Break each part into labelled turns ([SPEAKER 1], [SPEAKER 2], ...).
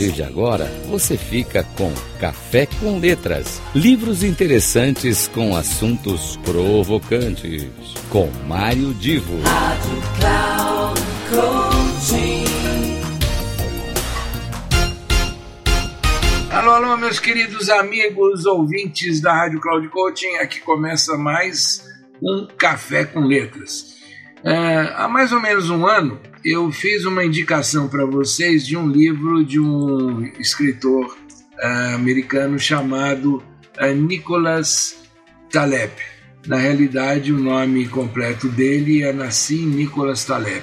[SPEAKER 1] partir de agora, você fica com Café com Letras. Livros interessantes com assuntos provocantes. Com Mário Divo. Rádio Cloud
[SPEAKER 2] Alô, alô, meus queridos amigos ouvintes da Rádio Cloud Coaching. Aqui começa mais um Café com Letras. Uh, há mais ou menos um ano, eu fiz uma indicação para vocês de um livro de um escritor uh, americano chamado uh, Nicholas Taleb. Na realidade, o nome completo dele é Nassim Nicholas Taleb.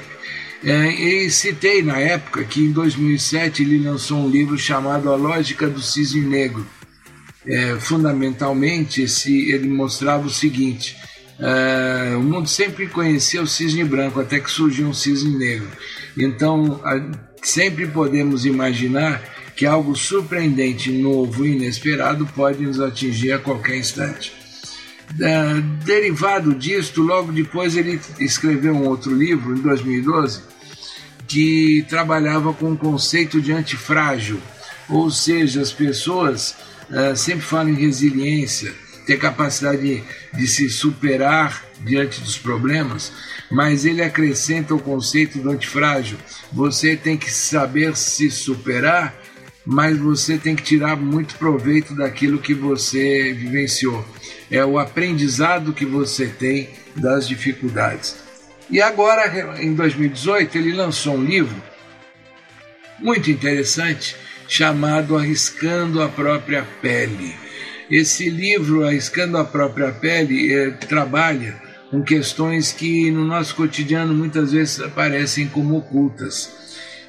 [SPEAKER 2] E citei na época que em 2007 ele lançou um livro chamado A Lógica do Cisne Negro. fundamentalmente, esse, ele mostrava o seguinte: Uh, o mundo sempre conhecia o cisne branco, até que surgiu um cisne negro. Então, sempre podemos imaginar que algo surpreendente, novo e inesperado pode nos atingir a qualquer instante. Uh, derivado disto, logo depois ele escreveu um outro livro, em 2012, que trabalhava com o conceito de antifrágil, ou seja, as pessoas uh, sempre falam em resiliência, ter capacidade de, de se superar diante dos problemas, mas ele acrescenta o conceito do antifrágil. Você tem que saber se superar, mas você tem que tirar muito proveito daquilo que você vivenciou. É o aprendizado que você tem das dificuldades. E agora, em 2018, ele lançou um livro muito interessante chamado Arriscando a Própria Pele. Esse livro, Arriscando a Própria Pele, é, trabalha com questões que no nosso cotidiano muitas vezes aparecem como ocultas.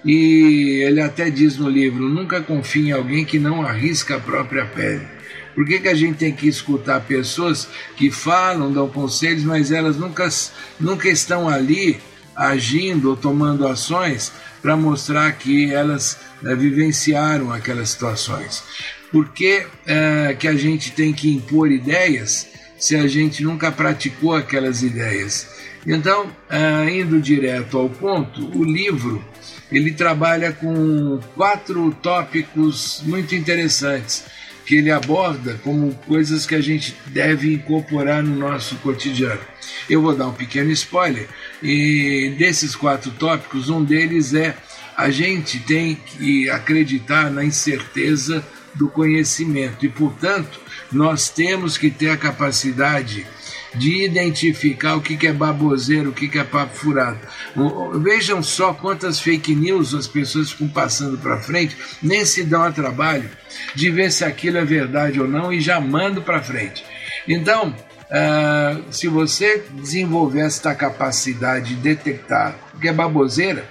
[SPEAKER 2] E ele até diz no livro: nunca confie em alguém que não arrisca a própria pele. Por que, que a gente tem que escutar pessoas que falam, dão conselhos, mas elas nunca, nunca estão ali agindo ou tomando ações para mostrar que elas é, vivenciaram aquelas situações? Por que, é, que a gente tem que impor ideias se a gente nunca praticou aquelas ideias? Então, é, indo direto ao ponto, o livro ele trabalha com quatro tópicos muito interessantes que ele aborda como coisas que a gente deve incorporar no nosso cotidiano. Eu vou dar um pequeno spoiler e desses quatro tópicos, um deles é a gente tem que acreditar na incerteza do conhecimento e, portanto, nós temos que ter a capacidade de identificar o que é baboseiro, o que é papo furado. Vejam só quantas fake news as pessoas ficam passando para frente, nem se dão a trabalho de ver se aquilo é verdade ou não e já mandam para frente. Então, uh, se você desenvolver esta capacidade de detectar o que é baboseira,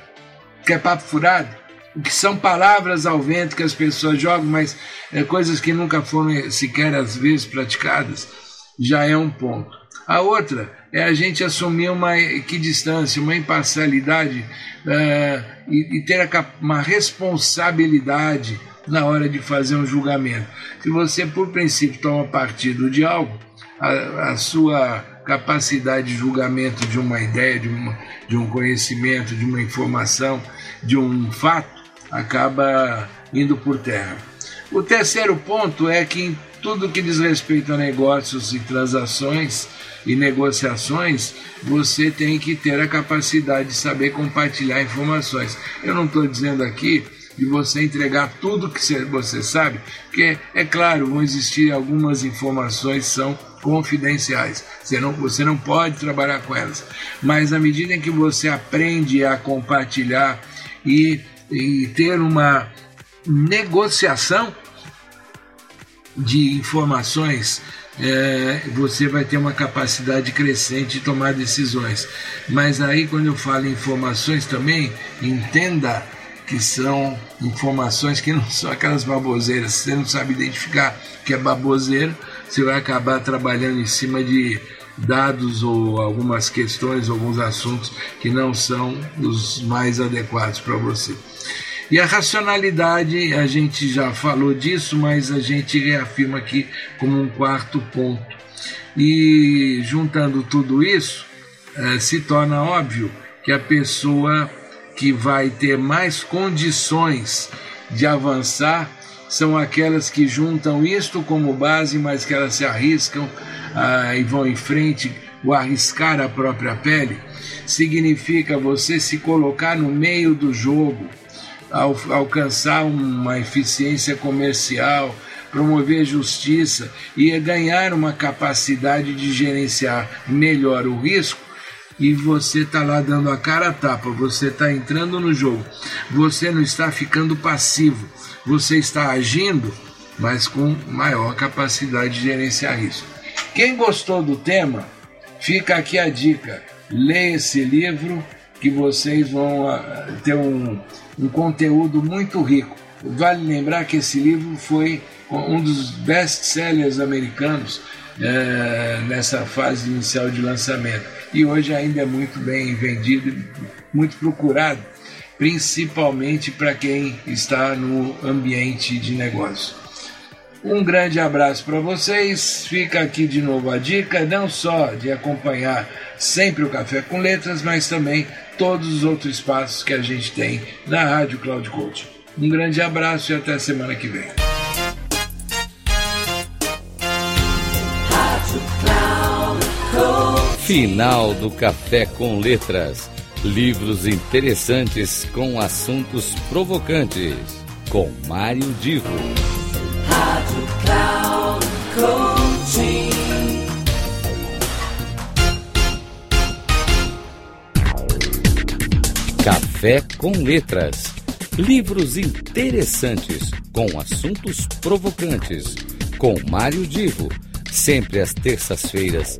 [SPEAKER 2] o que é papo furado, que são palavras ao vento que as pessoas jogam, mas é, coisas que nunca foram sequer às vezes praticadas, já é um ponto. A outra é a gente assumir uma equidistância, uma imparcialidade uh, e, e, ter a, uma responsabilidade na hora de fazer um julgamento. Se você, por princípio, toma partido de algo, a, a sua capacidade de julgamento de uma ideia, de, uma, de um conhecimento, de uma informação, de um fato, acaba indo por terra. O terceiro ponto é que em tudo que diz respeito a negócios e transações e negociações, você tem que ter a capacidade de saber compartilhar informações. Eu não estou dizendo aqui de você entregar tudo que você sabe, porque é claro, vão existir algumas informações que são confidenciais. Você não, você não pode trabalhar com elas. Mas à medida em que você aprende a compartilhar e e ter uma negociação de informações, é, você vai ter uma capacidade crescente de tomar decisões. Mas aí, quando eu falo em informações também, entenda que são informações que não são aquelas baboseiras. Se você não sabe identificar que é baboseiro, você vai acabar trabalhando em cima de dados ou algumas questões, alguns assuntos que não são os mais adequados para você. E a racionalidade, a gente já falou disso, mas a gente reafirma aqui como um quarto ponto. E juntando tudo isso, eh, se torna óbvio que a pessoa que vai ter mais condições de avançar são aquelas que juntam isto como base, mas que elas se arriscam ah, e vão em frente, o arriscar a própria pele, significa você se colocar no meio do jogo, al alcançar uma eficiência comercial, promover justiça e ganhar uma capacidade de gerenciar melhor o risco e você está lá dando a cara a tapa, você está entrando no jogo, você não está ficando passivo, você está agindo, mas com maior capacidade de gerenciar isso. Quem gostou do tema, fica aqui a dica: leia esse livro que vocês vão ah, ter um, um conteúdo muito rico. Vale lembrar que esse livro foi um dos best-sellers americanos é, nessa fase inicial de lançamento. E hoje ainda é muito bem vendido, muito procurado principalmente para quem está no ambiente de negócio. Um grande abraço para vocês. Fica aqui de novo a dica, não só de acompanhar sempre o Café com Letras, mas também todos os outros espaços que a gente tem na Rádio Cloud Coach. Um grande abraço e até semana que vem.
[SPEAKER 1] Final do Café com Letras Livros interessantes com assuntos provocantes. Com Mário Divo. Rádio Cloud Coaching. Café com Letras. Livros interessantes com assuntos provocantes. Com Mário Divo. Sempre às terças-feiras,